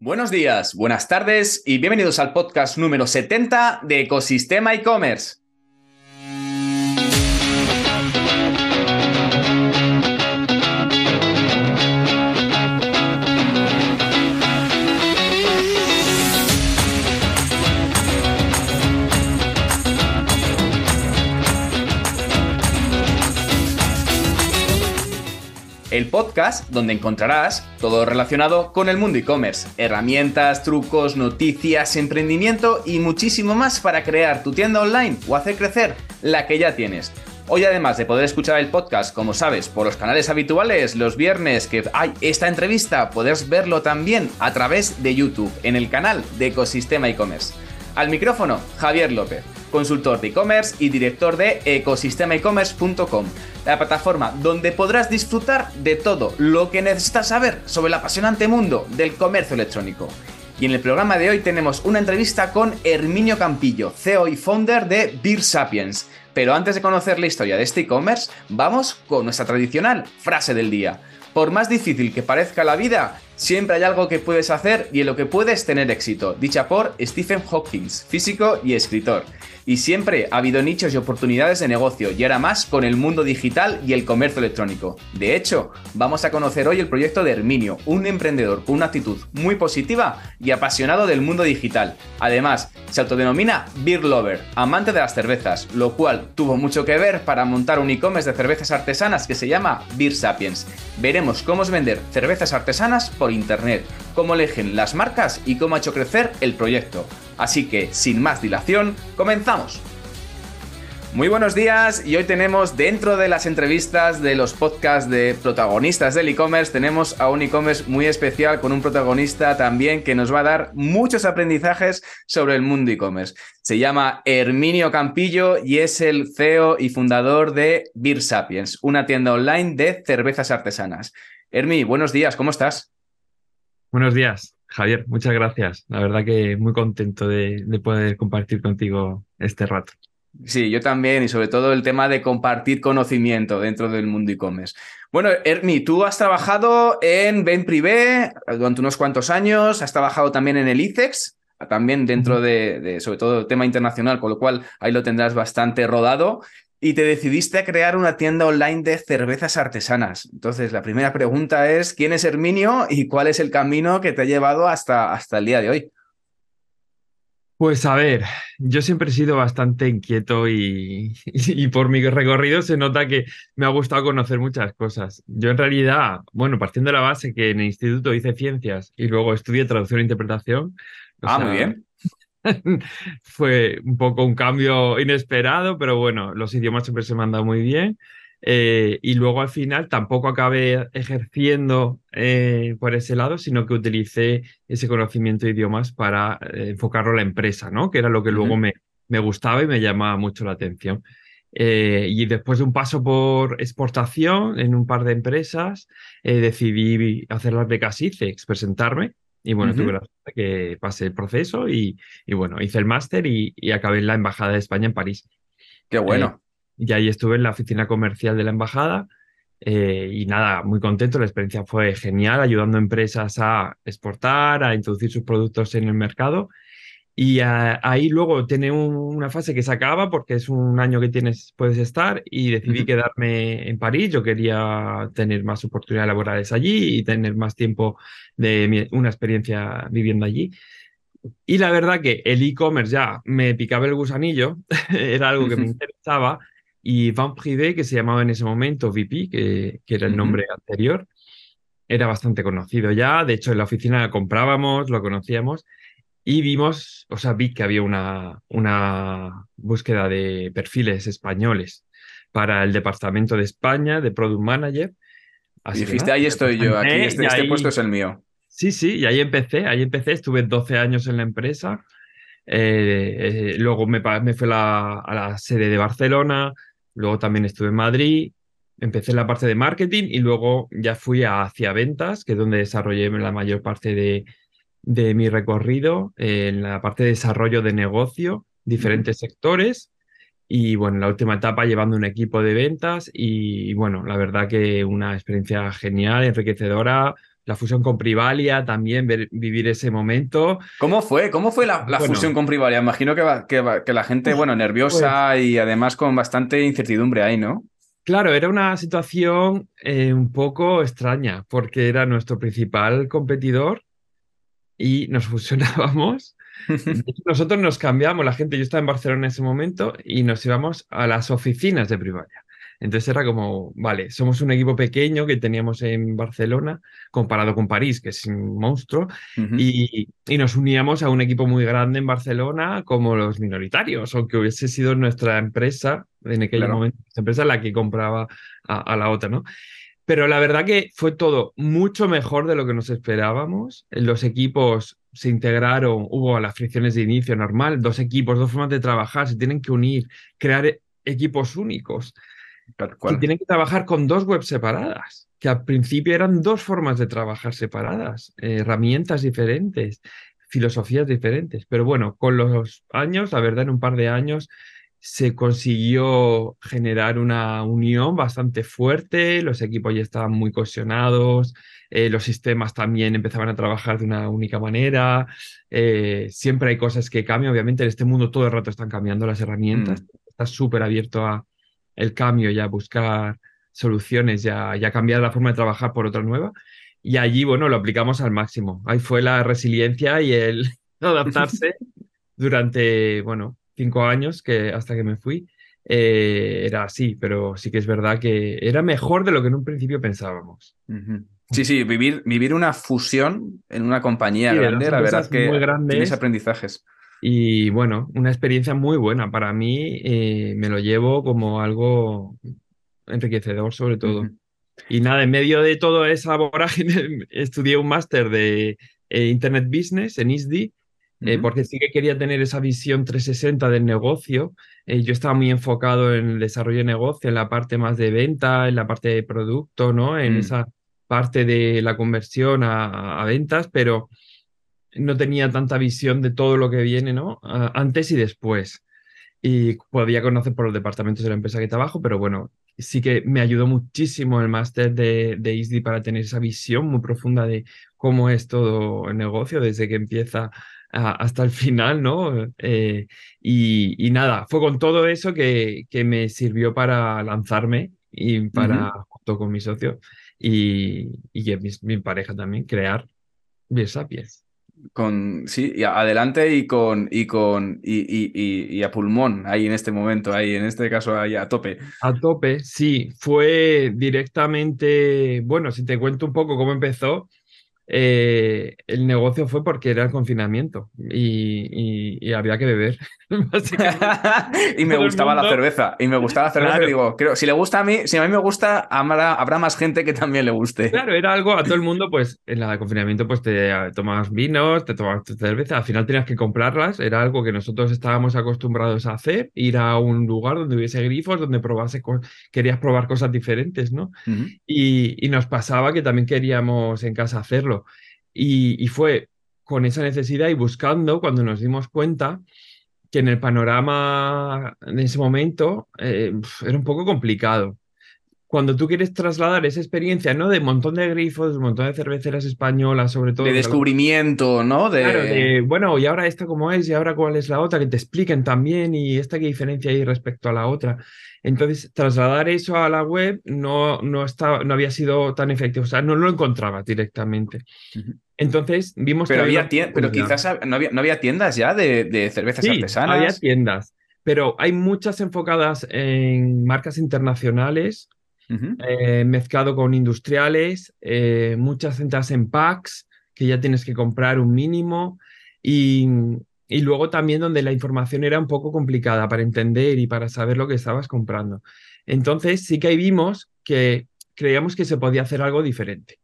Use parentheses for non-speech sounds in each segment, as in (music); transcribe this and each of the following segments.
Buenos días, buenas tardes y bienvenidos al podcast número 70 de Ecosistema e-commerce. El podcast donde encontrarás todo relacionado con el mundo e-commerce, herramientas, trucos, noticias, emprendimiento y muchísimo más para crear tu tienda online o hacer crecer la que ya tienes. Hoy además de poder escuchar el podcast, como sabes, por los canales habituales, los viernes que hay esta entrevista, puedes verlo también a través de YouTube, en el canal de Ecosistema e-commerce. Al micrófono, Javier López consultor de e-commerce y director de ecosistemaecommerce.com, la plataforma donde podrás disfrutar de todo lo que necesitas saber sobre el apasionante mundo del comercio electrónico. Y en el programa de hoy tenemos una entrevista con Herminio Campillo, CEO y founder de Beer Sapiens. Pero antes de conocer la historia de este e-commerce, vamos con nuestra tradicional frase del día. Por más difícil que parezca la vida, siempre hay algo que puedes hacer y en lo que puedes tener éxito, dicha por Stephen Hawking, físico y escritor. Y siempre ha habido nichos y oportunidades de negocio, y ahora más con el mundo digital y el comercio electrónico. De hecho, vamos a conocer hoy el proyecto de Herminio, un emprendedor con una actitud muy positiva y apasionado del mundo digital. Además, se autodenomina Beer Lover, amante de las cervezas, lo cual tuvo mucho que ver para montar un e-commerce de cervezas artesanas que se llama Beer Sapiens. Veremos cómo es vender cervezas artesanas por internet, cómo eligen las marcas y cómo ha hecho crecer el proyecto. Así que, sin más dilación, comenzamos. Muy buenos días y hoy tenemos dentro de las entrevistas de los podcasts de protagonistas del e-commerce, tenemos a un e-commerce muy especial con un protagonista también que nos va a dar muchos aprendizajes sobre el mundo e-commerce. Se llama Herminio Campillo y es el CEO y fundador de Beer Sapiens, una tienda online de cervezas artesanas. Hermi, buenos días, ¿cómo estás? Buenos días. Javier, muchas gracias. La verdad que muy contento de, poder compartir contigo este rato. Sí, yo también, y sobre todo el tema de compartir conocimiento dentro del mundo e-commerce. Bueno, Ermi, tú has trabajado en Ben Privé durante unos cuantos años, has trabajado también en el ICEX, también dentro de, de, sobre todo, tema internacional, con lo cual ahí lo tendrás bastante rodado y te decidiste a crear una tienda online de cervezas artesanas. Entonces, la primera pregunta es, ¿quién es Herminio y cuál es el camino que te ha llevado hasta, hasta el día de hoy? Pues a ver, yo siempre he sido bastante inquieto y, (laughs) y, por mi recorrido se nota que me ha gustado conocer muchas cosas. Yo en realidad, bueno, partiendo de la base que en el instituto hice ciencias y luego estudié traducción e interpretación. Ah, muy bien. (laughs) Fue un poco un cambio inesperado, pero bueno, los idiomas siempre se me han dado muy bien. Eh, y luego al final tampoco acabé ejerciendo eh, por ese lado, sino que utilicé ese conocimiento de idiomas para eh, enfocarlo a la empresa, ¿no? Que era lo que luego me, me gustaba y me llamaba mucho la atención. y después de un paso por exportación en un par de empresas, decidí hacer las becas ICEX, presentarme y bueno, tuve la suerte que pasé el proceso y, bueno, hice el máster y, acabé en la Embajada de España en París. Qué bueno. Eh, y ahí estuve en la oficina comercial de la Embajada eh, y nada, muy contento. La experiencia fue genial, ayudando a empresas a exportar, a introducir sus productos en el mercado y ahí luego tiene una fase que se acaba porque es un año que tienes, puedes estar y decidí quedarme en París. Yo quería tener más oportunidades laborales allí y tener más tiempo de una experiencia viviendo allí. Y la verdad que el e-commerce ya me picaba el gusanillo, (laughs) era algo que me interesaba y Van Privé, que se llamaba en ese momento VP, que, que era el nombre anterior, era bastante conocido ya. De hecho, en la oficina comprábamos, lo conocíamos y vimos, o sea, vi que había una, una búsqueda de perfiles españoles para el departamento de España de Product Manager. y dijiste, ahí estoy yo, aquí este, este puesto es el mío. Sí, sí, y ahí empecé, ahí empecé, estuve 12 años en la empresa. Eh, eh, luego me, me fui a la sede de Barcelona, luego también estuve en Madrid, empecé en la parte de marketing y luego ya fui hacia ventas, que es donde desarrollé la mayor parte de, de mi recorrido en la parte de desarrollo de negocio, diferentes sectores y bueno, en la última etapa llevando un equipo de ventas y, bueno, la verdad que una experiencia genial, enriquecedora, la fusión con Privalia, también vivir ese momento. ¿Cómo fue? ¿Cómo fue la, fusión con Privalia? Imagino que, que, la gente, bueno, nerviosa pues y además con bastante incertidumbre ahí, ¿no? Claro, era una situación eh, un poco extraña porque era nuestro principal competidor y nos fusionábamos. (laughs) Nosotros nos cambiamos, la gente, yo estaba en Barcelona en ese momento y nos íbamos a las oficinas de Privalia. Entonces era como, vale, somos un equipo pequeño que teníamos en Barcelona comparado con París, que es un monstruo, y, nos uníamos a un equipo muy grande en Barcelona como los minoritarios, aunque hubiese sido nuestra empresa, en aquel momento, esa empresa la que compraba a, la otra, ¿no? Pero la verdad que fue todo mucho mejor de lo que nos esperábamos. Los equipos se integraron, hubo las fricciones de inicio normal, dos equipos, dos formas de trabajar, se tienen que unir, crear equipos únicos. Y tienen que trabajar con dos webs separadas, que al principio eran dos formas de trabajar separadas, herramientas diferentes, filosofías diferentes. Pero bueno, con los años, la verdad, en un par de años, se consiguió generar una unión bastante fuerte, los equipos ya estaban muy cohesionados, eh, los sistemas también empezaban a trabajar de una única manera, eh, siempre hay cosas que cambian, obviamente en este mundo todo el rato están cambiando las herramientas, mm. está súper abierto a, el cambio y a buscar soluciones y a, cambiar la forma de trabajar por otra nueva. Y allí, bueno, lo aplicamos al máximo. Ahí fue la resiliencia y el (laughs) adaptarse durante, bueno, cinco años que hasta que me fui. Eh, era así, pero sí que es verdad que era mejor de lo que en un principio pensábamos. Sí, sí, vivir, vivir una fusión en una compañía grande, la verdad que muy tienes aprendizajes. Y bueno, una experiencia muy buena. Para mí eh, me lo llevo como algo enriquecedor sobre todo. Y nada, en medio de toda esa vorágine (laughs) estudié un máster de eh, Internet Business en ISDI, eh, porque sí que quería tener esa visión 360 del negocio. yo estaba muy enfocado en el desarrollo de negocio, en la parte más de venta, en la parte de producto, ¿no? En mm. esa parte de la conversión a, a ventas, pero no tenía tanta visión de todo lo que viene, ¿no? antes y después. Y podía conocer por los departamentos de la empresa que trabajo, pero bueno, sí que me ayudó muchísimo el máster de, de ISDI para tener esa visión muy profunda de cómo es todo el negocio, desde que empieza hasta el final, ¿no? Eh, y, nada, fue con todo eso que, que me sirvió para lanzarme y para, junto con mi socio y, y mi, mi pareja también, crear Sapiens. Con, sí, adelante y con, y con, y, a pulmón ahí en este momento, ahí en este caso ahí a tope. A tope, sí, fue directamente, bueno, si te cuento un poco cómo empezó, eh, el negocio fue porque era el confinamiento y, había que beber. (laughs) (laughs) y me gustaba la cerveza. Y me gustaba la cerveza. Y digo, creo, si le gusta a mí, si a mí me gusta, habrá, más gente que también le guste. Claro, era algo a todo el mundo, pues en la de confinamiento, pues te tomas vinos, te tomas tu cerveza. Al final tenías que comprarlas. Era algo que nosotros estábamos acostumbrados a hacer, ir a un lugar donde hubiese grifos, donde probase, querías probar cosas diferentes, ¿no? y nos pasaba que también queríamos en casa hacerlo. Y, fue con esa necesidad y buscando cuando nos dimos cuenta que en el panorama en ese momento eh, era un poco complicado cuando tú quieres trasladar esa experiencia, ¿no? De un montón de grifos, un montón de cerveceras españolas, sobre todo. De descubrimiento, ¿no? De... Claro, de, bueno, y ahora esta cómo es, y ahora cuál es la otra, que te expliquen también, y esta qué diferencia hay respecto a la otra. Entonces, trasladar eso a la web no, no, estaba, no había sido tan efectivo, o sea, no lo encontraba directamente. Entonces, vimos pero que... Había pero quizás no había, no había tiendas ya de, de cervezas sí, artesanas. había tiendas, pero hay muchas enfocadas en marcas internacionales eh, mezclado con industriales, eh, muchas centras en packs que ya tienes que comprar un mínimo y, y, luego también donde la información era un poco complicada para entender y para saber lo que estabas comprando. Entonces sí que ahí vimos que creíamos que se podía hacer algo diferente,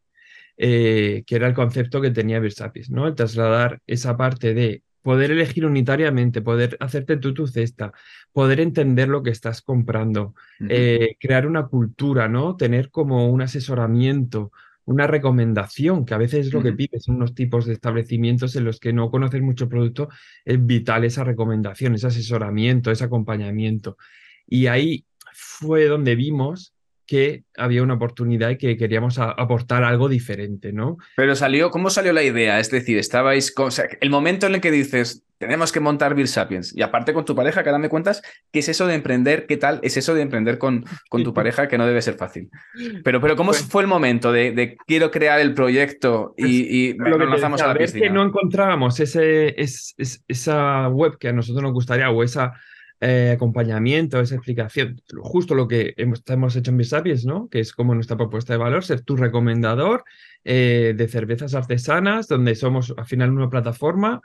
eh, que era el concepto que tenía Versapis, ¿no? El trasladar esa parte de poder elegir unitariamente, poder hacerte tú tu cesta, poder entender lo que estás comprando, eh, crear una cultura, ¿no? Tener como un asesoramiento, una recomendación, que a veces es lo que pides en unos tipos de establecimientos en los que no conoces mucho producto, es vital esa recomendación, ese asesoramiento, ese acompañamiento. Y ahí fue donde vimos que había una oportunidad y que queríamos aportar algo diferente, ¿no? Pero salió, ¿cómo salió la idea? Es decir, estabais, con, el momento en el que dices, tenemos que montar Bill Sapiens, y aparte con tu pareja, que me cuentas, ¿qué es eso de emprender? ¿Qué tal es eso de emprender con, con tu (laughs) pareja? Que no debe ser fácil. Pero, pero ¿cómo pues fue el momento de, quiero crear el proyecto y, y lo lanzamos a la piscina? Es que no encontrábamos ese, esa web que a nosotros nos gustaría o esa eh, acompañamiento, esa explicación, justo lo que hemos, hemos hecho en Bisapiens, ¿no? Que es como nuestra propuesta de valor, ser tu recomendador eh, de cervezas artesanas, donde somos al final una plataforma,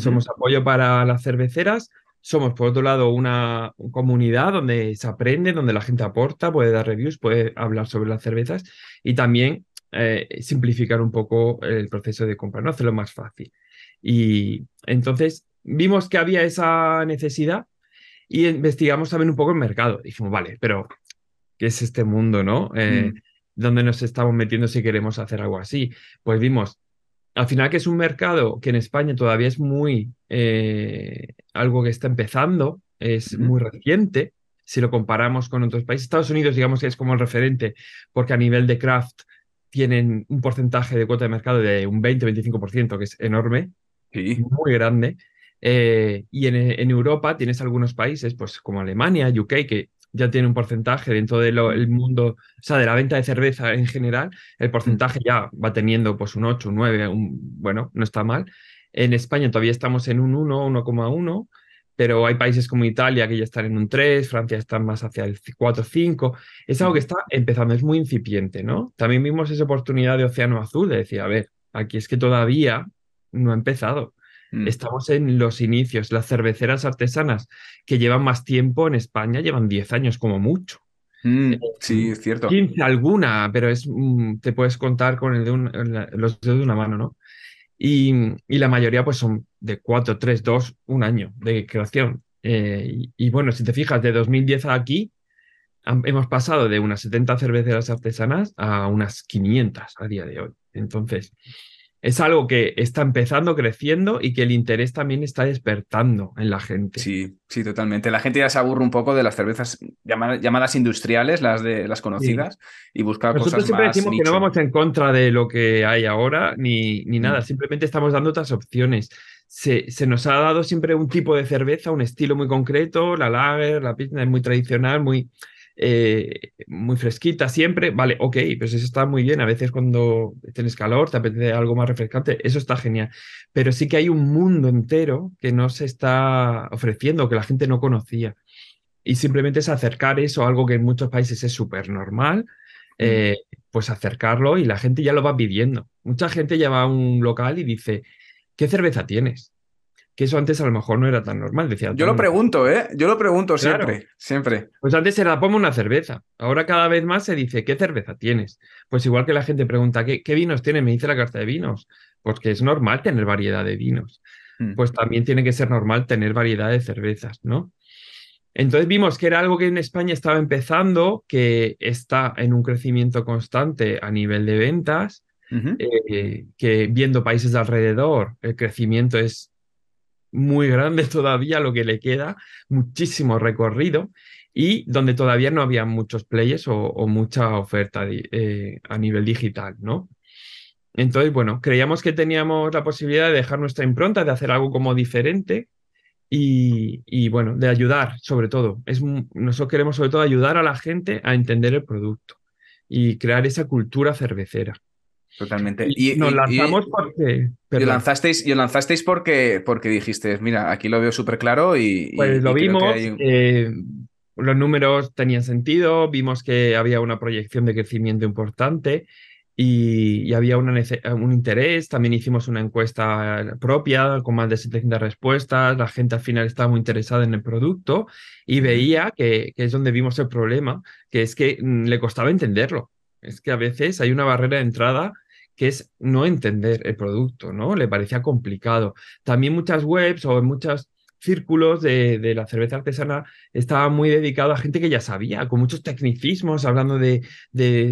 somos apoyo para las cerveceras, somos por otro lado una comunidad donde se aprende, donde la gente aporta, puede dar reviews, puede hablar sobre las cervezas y también eh, simplificar un poco el proceso de compra, ¿no? Hacerlo más fácil. Y entonces vimos que había esa necesidad y investigamos también un poco el mercado. Dijimos, vale, pero ¿qué es este mundo, no? Eh, mm. ¿Dónde nos estamos metiendo si queremos hacer algo así? Pues vimos, al final que es un mercado que en España todavía es muy, eh, algo que está empezando, es muy reciente, si lo comparamos con otros países. Estados Unidos, digamos que es como el referente, porque a nivel de craft tienen un porcentaje de cuota de mercado de un 20-25%, que es enorme, muy grande. Eh, y en, Europa tienes algunos países, pues como Alemania, UK, que ya tiene un porcentaje dentro del mundo, o sea, de la venta de cerveza en general, el porcentaje ya va teniendo pues un 8, un 9, un, bueno, no está mal. En España todavía estamos en un 1, 1,1, pero hay países como Italia que ya están en un 3, Francia está más hacia el 4, 5. Es algo que está empezando, es muy incipiente, ¿no? También vimos esa oportunidad de Océano Azul, de decir, a ver, aquí es que todavía no ha empezado. Mm. Estamos en los inicios. Las cerveceras artesanas que llevan más tiempo en España llevan 10 años como mucho. Mm, eh, sí, es cierto. 15 alguna, pero es, mm, te puedes contar con el de los dedos de una mano, ¿no? Y, la mayoría pues son de 4, 3, 2, un año de creación. Eh, y, bueno, si te fijas, de 2010 a aquí hemos pasado de unas 70 cerveceras artesanas a unas 500 a día de hoy. Entonces, es algo que está empezando, creciendo y que el interés también está despertando en la gente. Sí, sí, totalmente. La gente ya se aburre un poco de las cervezas llamadas, industriales, las de las conocidas, y busca Nosotros cosas siempre decimos que no vamos en contra de lo que hay ahora ni, ni mm. nada, simplemente estamos dando otras opciones. Se, se, nos ha dado siempre un tipo de cerveza, un estilo muy concreto, la lager, la pilsner muy tradicional, muy eh, muy fresquita siempre, vale, ok, pues eso está muy bien. A veces cuando tienes calor, te apetece algo más refrescante, eso está genial. Pero sí que hay un mundo entero que no se está ofreciendo, que la gente no conocía. Y simplemente es acercar eso, algo que en muchos países es súper normal, mm. eh, pues acercarlo y la gente ya lo va pidiendo. Mucha gente ya va a un local y dice, ¿qué cerveza tienes? Que eso antes a lo mejor no era tan normal. Decía, Yo lo pregunto, ¿eh? Yo lo pregunto siempre, siempre. Pues antes era, ponme una cerveza. Ahora cada vez más se dice, ¿qué cerveza tienes? Pues igual que la gente pregunta, ¿qué, vinos tienes? Me dice la carta de vinos. Pues que es normal tener variedad de vinos. Mm. Pues también tiene que ser normal tener variedad de cervezas, ¿no? Entonces vimos que era algo que en España estaba empezando, que está en un crecimiento constante a nivel de ventas, eh, que viendo países de alrededor, el crecimiento es muy grande todavía lo que le queda, muchísimo recorrido y donde todavía no había muchos players o, mucha oferta eh, a nivel digital, ¿no? Entonces, bueno, creíamos que teníamos la posibilidad de dejar nuestra impronta, de hacer algo como diferente y, bueno, de ayudar sobre todo. Es, nosotros queremos sobre todo ayudar a la gente a entender el producto y crear esa cultura cervecera. Totalmente. Y, nos lanzamos porque. Y lanzasteis, y lanzasteis porque, porque dijiste, mira, aquí lo veo súper claro y. Pues lo vimos. Eh, los números tenían sentido, vimos que había una proyección de crecimiento importante y, había un interés. También hicimos una encuesta propia con más de 700 respuestas. La gente al final estaba muy interesada en el producto y veía que, que es donde vimos el problema, que es que mm, le costaba entenderlo. Es que a veces hay una barrera de entrada que es no entender el producto, ¿no? Le parecía complicado. También muchas webs o muchos círculos de, la cerveza artesana estaban muy dedicados a gente que ya sabía, con muchos tecnicismos, hablando de,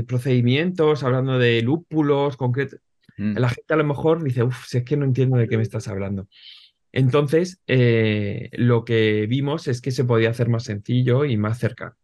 procedimientos, hablando de lúpulos concretos. Mm. La gente a lo mejor dice, uff, si es que no entiendo de qué me estás hablando. Entonces, eh, lo que vimos es que se podía hacer más sencillo y más cercano.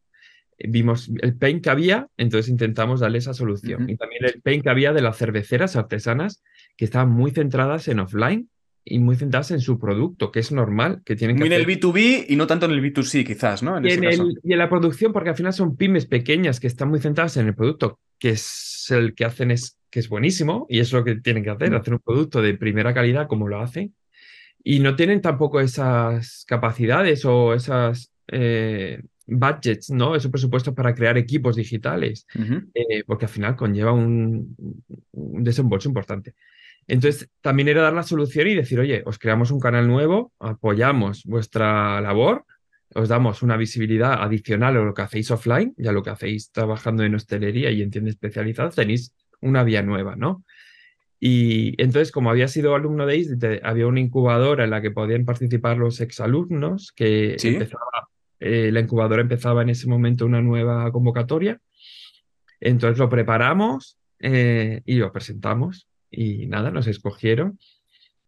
Vimos el pain que había, entonces intentamos darle esa solución. Y también el pain que había de las cerveceras artesanas que estaban muy centradas en offline y muy centradas en su producto, que es normal, que tienen que Muy en el B2B y no tanto en el B2C, quizás, ¿no? y, en y en la producción, porque al final son pymes pequeñas que están muy centradas en el producto, que es el que hacen es que es buenísimo y es lo que tienen que hacer, hacer un producto de primera calidad como lo hacen. Y no tienen tampoco esas capacidades o esas eh, budgets, ¿no? Esos presupuestos para crear equipos digitales, Ujú. eh, porque al final conlleva un, un desembolso importante. Entonces, también era dar la solución y decir, oye, os creamos un canal nuevo, apoyamos vuestra labor, os damos una visibilidad adicional a lo que hacéis offline y a lo que hacéis trabajando en hostelería y en tiendas especializadas, tenéis una vía nueva, ¿no? Y entonces, como había sido alumno de ISDE, había una incubadora en la que podían participar los exalumnos, que Sí. empezaba, eh, la incubadora empezaba en ese momento una nueva convocatoria. Entonces lo preparamos eh, y lo presentamos y nada, nos escogieron.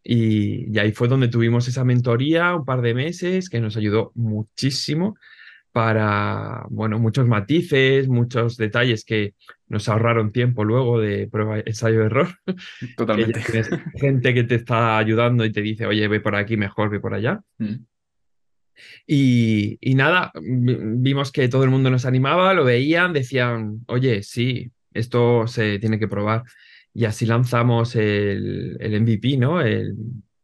Y, y ahí fue donde tuvimos esa mentoría un par de meses que nos ayudó muchísimo para, bueno, muchos matices, muchos detalles que nos ahorraron tiempo luego de prueba, ensayo, error. (laughs) Totalmente. gente que te está ayudando y te dice, oye, ve por aquí mejor, ve por allá. Mm. Y, y nada, vi- vimos que todo el mundo nos animaba, lo veían, decían, oye, sí, esto se tiene que probar. Y así lanzamos el, el MVP, ¿no? El,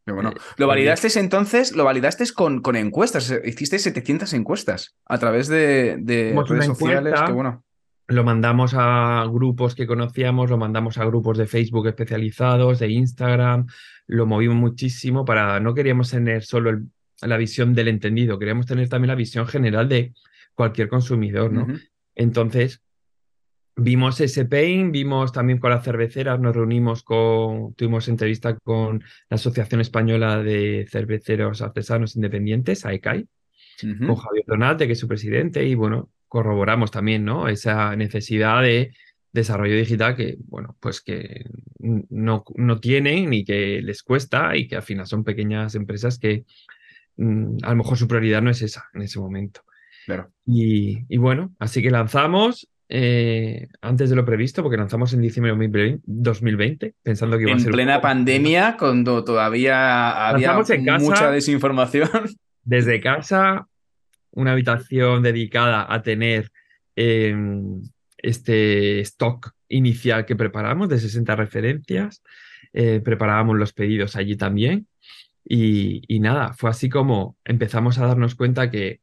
bueno, Eh, lo validasteis entonces, lo validasteis con, con encuestas, eh, hiciste 700 encuestas a través de, de redes sociales, que bueno. lo mandamos a grupos que conocíamos, lo mandamos a grupos de Facebook especializados, de Instagram, lo movimos muchísimo para, no queríamos tener solo el- la visión del entendido, queríamos tener también la visión general de cualquier consumidor, ¿no? Entonces, vimos ese pain, vimos también con las cerveceras, nos reunimos con, tuvimos entrevista con la Asociación Española de Cerveceros Artesanos Independientes, AECAI, con Javier Donate, que es su presidente, y bueno, corroboramos también, ¿no? Esa necesidad de desarrollo digital que, bueno, pues que no, no tienen ni que les cuesta y que al final son pequeñas empresas que a lo mejor su prioridad no es esa en ese momento. Claro. Y, y bueno, así que lanzamos eh, antes de lo previsto, porque lanzamos en diciembre de 2020, 2020, pensando que iba a En ser un plena pandemia, cuando todavía había en casa. mucha desinformación. (laughs) Desde casa, una habitación dedicada a tener eh, este stock inicial que preparamos de 60 referencias. Eh, preparábamos los pedidos allí también. Y, y nada, fue así como empezamos a darnos cuenta que,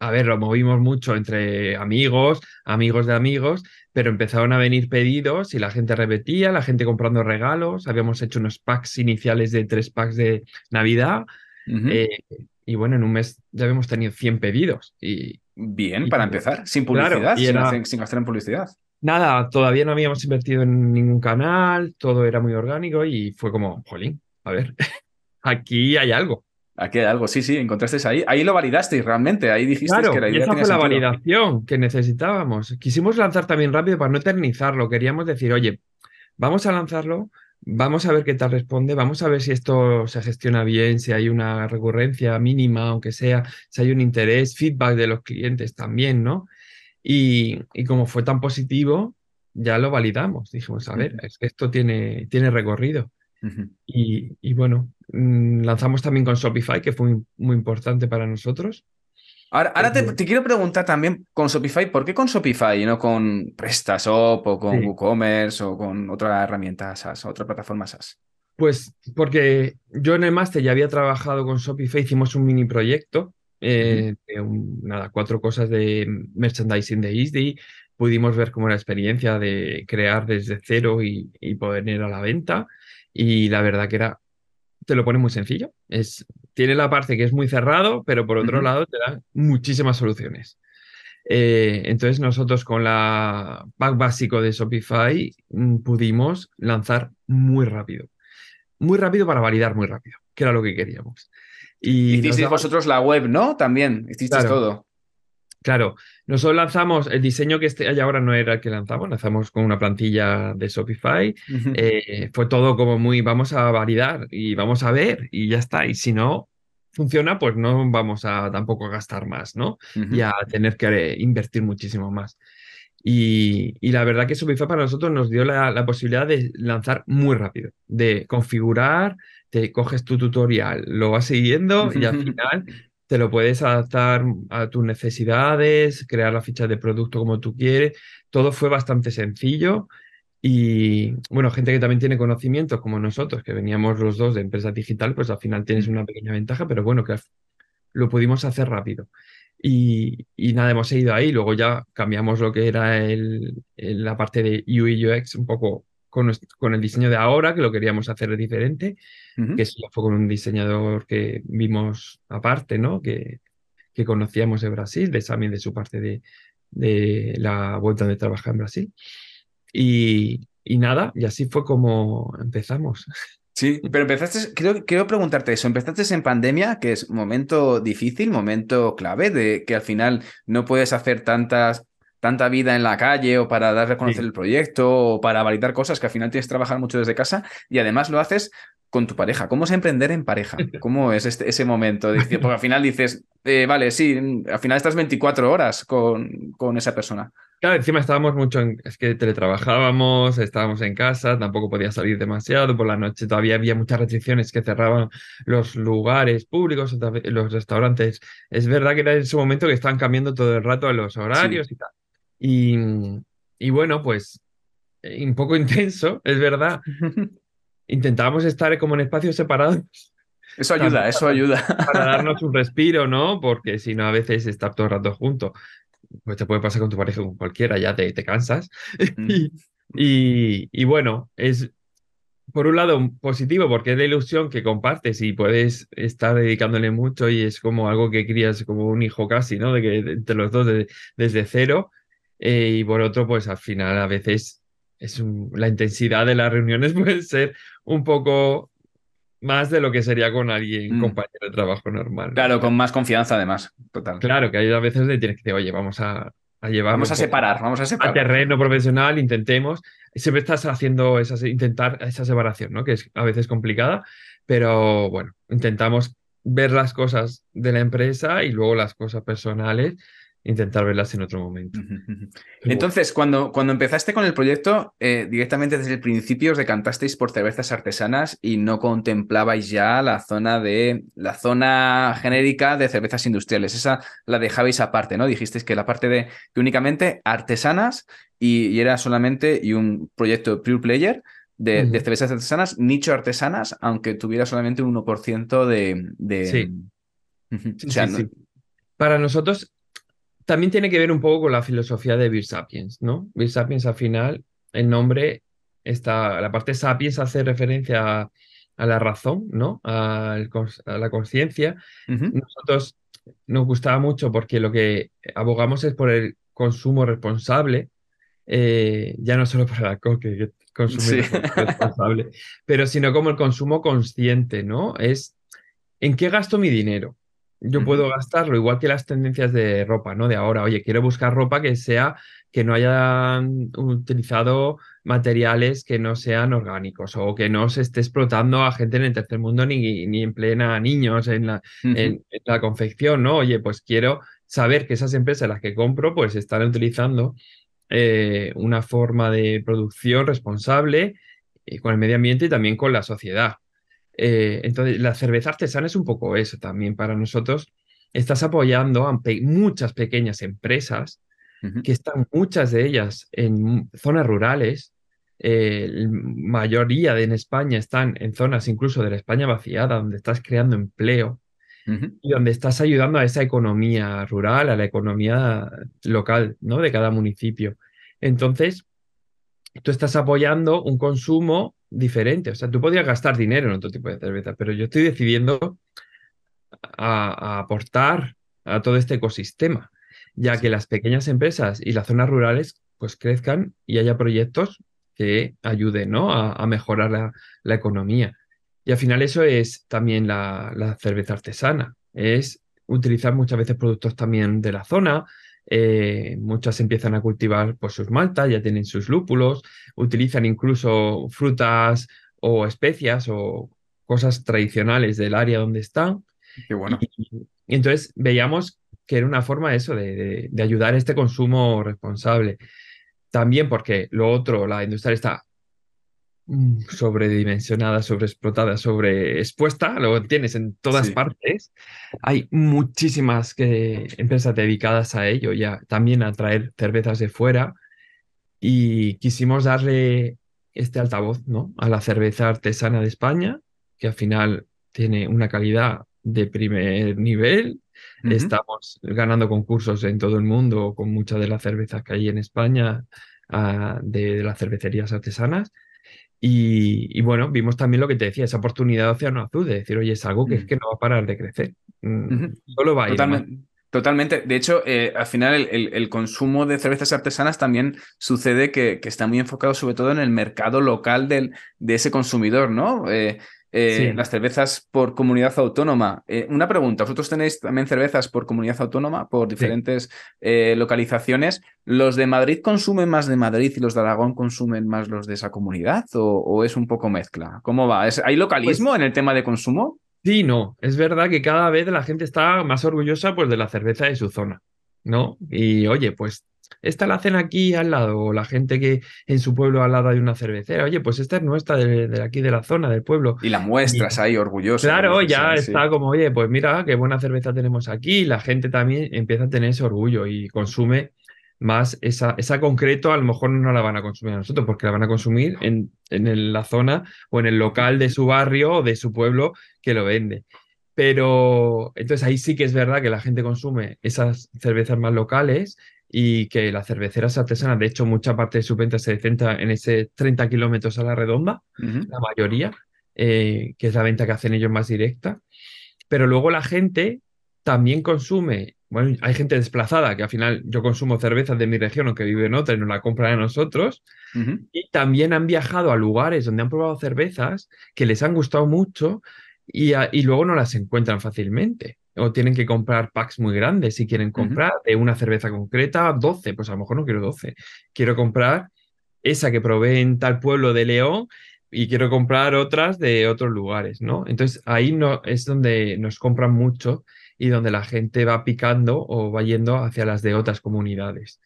a ver, lo movimos mucho entre amigos, amigos de amigos, pero empezaron a venir pedidos y la gente repetía, la gente comprando regalos. Habíamos hecho unos packs iniciales de tres packs de Navidad. Eh, y bueno, en un mes ya habíamos tenido 100 pedidos. Y Bien, y- para empezar, sin publicidad, sin, era- hacer- sin gastar en publicidad. nada, todavía no habíamos invertido en ningún canal, todo era muy orgánico y fue como, jolín, a ver, aquí hay algo. Aquí hay algo, sí, sí, encontrasteis ahí. Ahí lo validasteis realmente, ahí dijisteis Claro, que la y idea esa tenía fue la sentido. validación que necesitábamos. Quisimos lanzar también rápido para no eternizarlo. Queríamos decir, oye, vamos a lanzarlo, vamos a ver qué tal responde, vamos a ver si esto se gestiona bien, si hay una recurrencia mínima, aunque sea, si hay un interés, feedback de los clientes también, ¿no? Y, y como fue tan positivo, ya lo validamos. Dijimos, a ver, Ujú. es que esto tiene, tiene recorrido. Y, y bueno, mm, lanzamos también con Shopify, que fue muy, muy importante para nosotros. Ahora, ahora te, quiero preguntar también con Shopify, ¿por qué con Shopify y no con PrestaShop o con Sí. WooCommerce o con otra herramienta SaaS, otra plataforma SaaS? Pues porque yo en el máster ya había trabajado con Shopify, hicimos un mini proyecto, eh, de un- nada, cuatro cosas de merchandising de ISDI, pudimos ver cómo era la experiencia de crear desde cero y, y poner a la venta, y la verdad que era, te lo pone muy sencillo, es, tiene la parte que es muy cerrado, pero por otro lado te da muchísimas soluciones. Eh, entonces nosotros con la pack básico de Shopify mm, pudimos lanzar muy rápido muy rápido para validar muy rápido, que era lo que queríamos. Y Hicisteis daba- vosotros la web, ¿no? También, hicisteis Claro. todo. Claro, nosotros lanzamos el diseño que este hay ahora no era el que lanzamos, lanzamos con una plantilla de Shopify. Eh, fue todo como muy, vamos a validar y vamos a ver y ya está. Y si no, funciona, pues no vamos a tampoco a gastar más, ¿no? Y a tener que invertir muchísimo más. Y, la verdad que Shopify para nosotros nos dio la, posibilidad de lanzar muy rápido, de configurar, te coges tu tutorial, lo vas siguiendo y al final te lo puedes adaptar a tus necesidades, crear la ficha de producto como tú quieres. Todo fue bastante sencillo y bueno, gente que también tiene conocimientos como nosotros, que veníamos los dos de empresa digital, pues al final tienes una pequeña ventaja, pero bueno, que lo pudimos hacer rápido. Y, nada, hemos ido ahí. Luego ya cambiamos lo que era el, la parte de UI UX un poco con, con, el diseño de ahora, que lo queríamos hacer diferente, que eso fue con un diseñador que vimos aparte, ¿no? Que, que conocíamos de Brasil, de también de su parte de, de la vuelta de trabajar en Brasil. Y, y nada, y así fue como empezamos. (laughs) Sí, pero empezaste, quiero, quiero preguntarte eso, empezaste en pandemia, que es momento difícil, momento clave, de que al final no puedes hacer tantas, tanta vida en la calle o para dar a conocer el proyecto o para validar cosas que al final tienes que trabajar mucho desde casa y además lo haces con tu pareja. ¿Cómo es emprender en pareja? ¿Cómo es este, ese momento? Porque al final dices, eh, vale, sí, al final estás 24 horas con, con esa persona. Claro, encima estábamos mucho en, es que teletrabajábamos, estábamos en casa, tampoco podía salir demasiado, por la noche todavía había muchas restricciones que cerraban los lugares públicos, los restaurantes. Es verdad que era en ese momento que estaban cambiando todo el rato los horarios y tal. Y, bueno, pues eh, un poco (laughs) intenso, es verdad. (laughs) Intentábamos estar como en espacios separados. Eso ayuda, eso ayuda. Para darnos (laughs) un respiro, ¿no? Porque si no, a veces estar todo el rato juntos pues te puede pasar con tu pareja, con cualquiera, ya te, te cansas. Mm. (laughs) y, y, bueno, es por un lado positivo porque es la ilusión que compartes y puedes estar dedicándole mucho y es como algo que crías como un hijo casi, ¿no? De que entre los dos desde cero. Eh, y por otro, pues al final a veces es la intensidad de las reuniones (laughs) puede ser un poco más de lo que sería con alguien, mm. compañero de trabajo normal. Claro, con más confianza además, total. Claro, que hay a veces le tienes que decir, oye, vamos a, llevar... Vamos a separar, vamos a separar. A terreno profesional, intentemos. Siempre estás haciendo esas, intentar esa separación, ¿no? Que es a veces complicada, pero bueno, intentamos ver las cosas de la empresa y luego las cosas personales intentar verlas en otro momento. Entonces, cuando, cuando empezaste con el proyecto, eh, directamente desde el principio os decantasteis por cervezas artesanas y no contemplabais ya la zona de la zona genérica de cervezas industriales. Esa la dejabais aparte, ¿no? Dijisteis que la parte de que únicamente artesanas y, era solamente y un proyecto pure player. De, cervezas artesanas, nicho artesanas, aunque tuviera solamente un 1% de... de... Sí. Para nosotros también tiene que ver un poco con la filosofía de Beer Sapiens, ¿no? Beer Sapiens al final, el nombre está, la parte Sapiens hace referencia a, la razón, ¿no? A, la conciencia. Nosotros nos gustaba mucho porque lo que abogamos es por el consumo responsable, eh, ya no solo por el alcohol, que, consumir responsable, pero sino como el consumo consciente, ¿no? Es en qué gasto mi dinero yo puedo gastarlo igual que las tendencias de ropa, ¿no? De ahora, oye, quiero buscar ropa que sea, que no hayan utilizado materiales que no sean orgánicos o que no se esté explotando a gente en el tercer mundo ni, ni en plena niños en la, en, la confección, ¿no? Oye, pues quiero saber que esas empresas las que compro pues están utilizando eh, una forma de producción responsable eh, con el medio ambiente y también con la sociedad. Eh, entonces, la cerveza artesana es un poco eso también para nosotros. Estás apoyando a muchas pequeñas empresas que están muchas de ellas en zonas rurales. Eh, la mayoría de en España están en zonas incluso de la España vaciada, donde estás creando empleo y donde estás ayudando a esa economía rural, a la economía local, ¿no? De cada municipio. Entonces, tú estás apoyando un consumo diferente. O sea, tú podrías gastar dinero en otro tipo de cerveza, pero yo estoy decidiendo a, aportar a todo este ecosistema, ya que las pequeñas empresas y las zonas rurales pues crezcan y haya proyectos que ayuden ¿no? a, mejorar la, economía. Y al final eso es también la, cerveza artesana, es utilizar muchas veces productos también de la zona, eh, muchas empiezan a cultivar pues, sus maltas, ya tienen sus lúpulos, utilizan incluso frutas o especias o cosas tradicionales del área donde están. Qué bueno. Y, entonces veíamos que era una forma eso de, de, ayudar a este consumo responsable. También porque lo otro, la industria está sobredimensionada, sobreexplotada, sobreexpuesta, lo tienes en todas partes. Hay muchísimas que, empresas dedicadas a ello, ya también a traer cervezas de fuera y quisimos darle este altavoz ¿no? a la cerveza artesana de España, que al final tiene una calidad de primer nivel. Estamos ganando concursos en todo el mundo con muchas de las cervezas que hay en España, uh, de, las cervecerías artesanas. Y, bueno, vimos también lo que te decía, esa oportunidad de Océano Azul, de decir, oye, es algo que es mm. que no va a parar de crecer. Mm, solo va a ir. Totalmente. Totalmente. De hecho, eh, al final el, consumo de cervezas artesanas también sucede que, está muy enfocado sobre todo en el mercado local del, de ese consumidor, ¿no? Eh, eh, las cervezas por comunidad autónoma. una pregunta, ¿vosotros tenéis también cervezas por comunidad autónoma, por diferentes localizaciones? ¿Los de Madrid consumen más de Madrid y los de Aragón consumen más los de esa comunidad? ¿O, es un poco mezcla? ¿Cómo va? ¿Hay localismo pues en el tema de consumo? Sí, no, es verdad que cada vez la gente está más orgullosa pues, de la cerveza de su zona, ¿no? Y oye, pues esta la hacen aquí al lado, o la gente que en su pueblo al lado hay una cervecera, oye, pues esta es nuestra de, aquí de la zona, del pueblo. Y la muestras ahí orgullosa. Claro, ya está como, oye, pues mira, qué buena cerveza tenemos aquí, la gente también empieza a tener ese orgullo y consume más esa, esa concreto a lo mejor no la van a consumir a nosotros, porque la van a consumir en, en la zona o en el local de su barrio o de su pueblo que lo vende. Pero entonces ahí sí que es verdad que la gente consume esas cervezas más locales y que las cerveceras artesanas, de hecho, mucha parte de su venta se centra en ese 30 kilómetros a la redonda, la mayoría, eh, que es la venta que hacen ellos más directa. Pero luego la gente también consume bueno, hay gente desplazada que al final yo consumo cervezas de mi región, aunque vive en otra y no la compran a nosotros. Y también han viajado a lugares donde han probado cervezas que les han gustado mucho y, luego no las encuentran fácilmente. O tienen que comprar packs muy grandes si quieren comprar de una cerveza concreta, 12, pues a lo mejor no quiero 12. Quiero comprar esa que probé en tal pueblo de León y quiero comprar otras de otros lugares, ¿no? Entonces ahí no, es donde nos compran mucho y donde la gente va picando o va yendo hacia las de otras comunidades.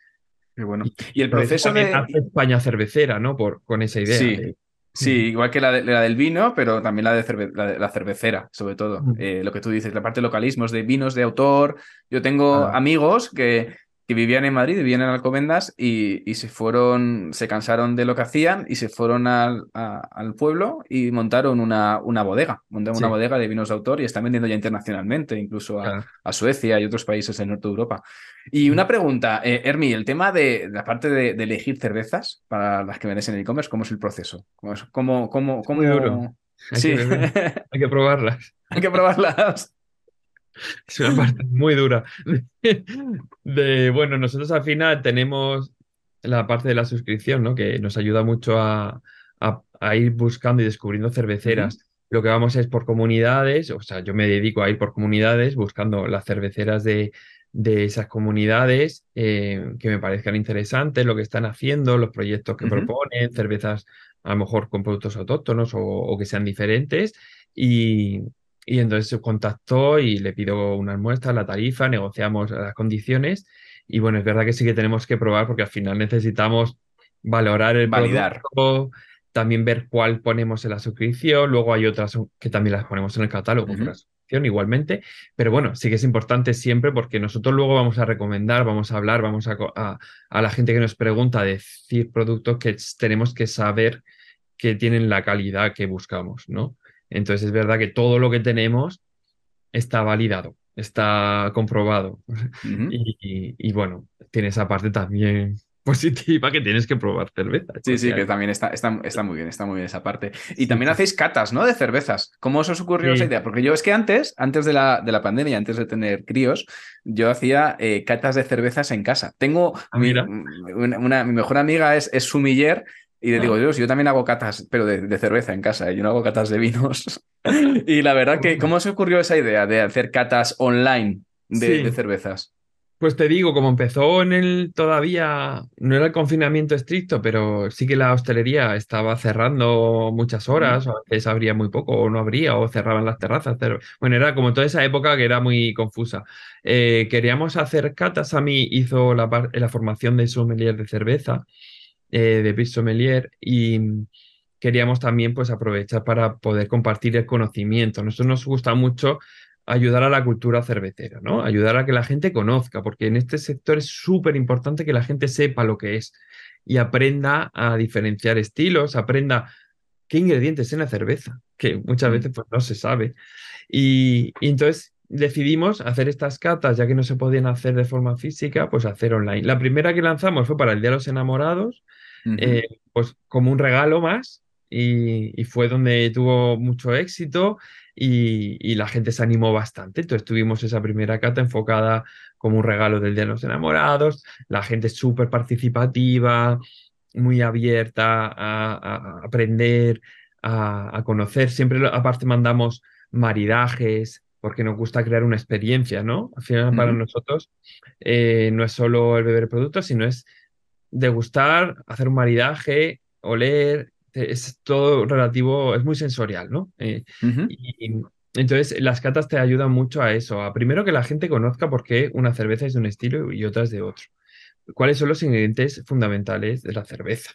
bueno. Y, el proceso de... España cervecera, ¿no? Por, con esa idea. Sí. Sí, igual que la, del vino, pero también la de la, cervecera, sobre todo. Eh, lo que tú dices, la parte de localismos, de vinos de autor. Yo tengo amigos que, que vivían en Madrid, vivían en Alcobendas y, y, se fueron, se cansaron de lo que hacían y se fueron al, al pueblo y montaron una, una bodega, montaron una bodega de vinos de autor y están vendiendo ya internacionalmente, incluso a, a Suecia y otros países del norte de Europa. Y una pregunta, eh, Hermi, el tema de la parte de, elegir cervezas para las que vendes en el e-commerce, ¿cómo es el proceso? ¿Cómo, cómo, cómo, cómo... Hay sí. Que hay que probarlas. (laughs) hay que probarlas. (laughs) Es una parte muy dura. De, bueno, nosotros al final tenemos la parte de la suscripción, ¿no? Que nos ayuda mucho a, ir buscando y descubriendo cerveceras. Lo que vamos es por comunidades, o sea, yo me dedico a ir por comunidades buscando las cerveceras de, esas comunidades eh, que me parezcan interesantes, lo que están haciendo, los proyectos que proponen, cervezas a lo mejor con productos autóctonos o, o que sean diferentes. Y, y entonces se contactó y le pido unas muestras, la tarifa, negociamos las condiciones. Y bueno, es verdad que sí que tenemos que probar porque al final necesitamos valorar el Validar. producto, también ver cuál ponemos en la suscripción. Luego hay otras que también las ponemos en el catálogo la suscripción igualmente. Pero bueno, sí que es importante siempre porque nosotros luego vamos a recomendar, vamos a hablar, vamos a, a, a la gente que nos pregunta decir productos que tenemos que saber que tienen la calidad que buscamos, ¿no? Entonces es verdad que todo lo que tenemos está validado, está comprobado. y, bueno, tiene esa parte también (laughs) positiva que tienes que probar cerveza. Sí, sí, que también está, está, está, muy bien, está muy bien esa parte. Y también hacéis catas, ¿no? De cervezas. ¿Cómo os ocurrió esa idea? Porque yo es que antes, antes de la, de la pandemia, antes de tener críos, yo hacía eh, catas de cervezas en casa. Tengo, ah, mi, una, mi mejor amiga es, es sumiller y le digo. Dios, yo también hago catas, pero de, cerveza en casa, ¿eh? yo no hago catas de vinos. (laughs) y la verdad que, ¿cómo se ocurrió esa idea de hacer catas online de, cervezas? Pues te digo, como empezó en el todavía, no era el confinamiento estricto, pero sí que la hostelería estaba cerrando muchas horas, o a veces abría muy poco, o no abría, o cerraban las terrazas. Pero, bueno, era como toda esa época que era muy confusa. Eh, queríamos hacer catas, a mí hizo la, la formación de sommelier de cerveza, eh, de Pis Sommelier, y queríamos también pues aprovechar para poder compartir el conocimiento. A nosotros nos gusta mucho ayudar a la cultura cervecera, ¿no? Ayudar a que la gente conozca, porque en este sector es súper importante que la gente sepa lo que es y aprenda a diferenciar estilos, aprenda qué ingredientes en la cerveza, que muchas mm. veces pues, no se sabe. Y, entonces decidimos hacer estas catas, ya que no se podían hacer de forma física, pues hacer online. La primera que lanzamos fue para el Día de los Enamorados, eh, pues como un regalo más, y, y, fue donde tuvo mucho éxito y, la gente se animó bastante. Entonces tuvimos esa primera cata enfocada como un regalo del Día de los Enamorados, la gente súper participativa, muy abierta a, aprender, a, conocer. Siempre aparte mandamos maridajes, porque nos gusta crear una experiencia, ¿no? Al final, para nosotros, eh, no es solo el beber productos, sino es degustar, hacer un maridaje, oler, es todo relativo, es muy sensorial, ¿no? Eh, y, entonces, las catas te ayudan mucho a eso, a primero que la gente conozca por qué una cerveza es de un estilo y otra es de otro. ¿Cuáles son los ingredientes fundamentales de la cerveza?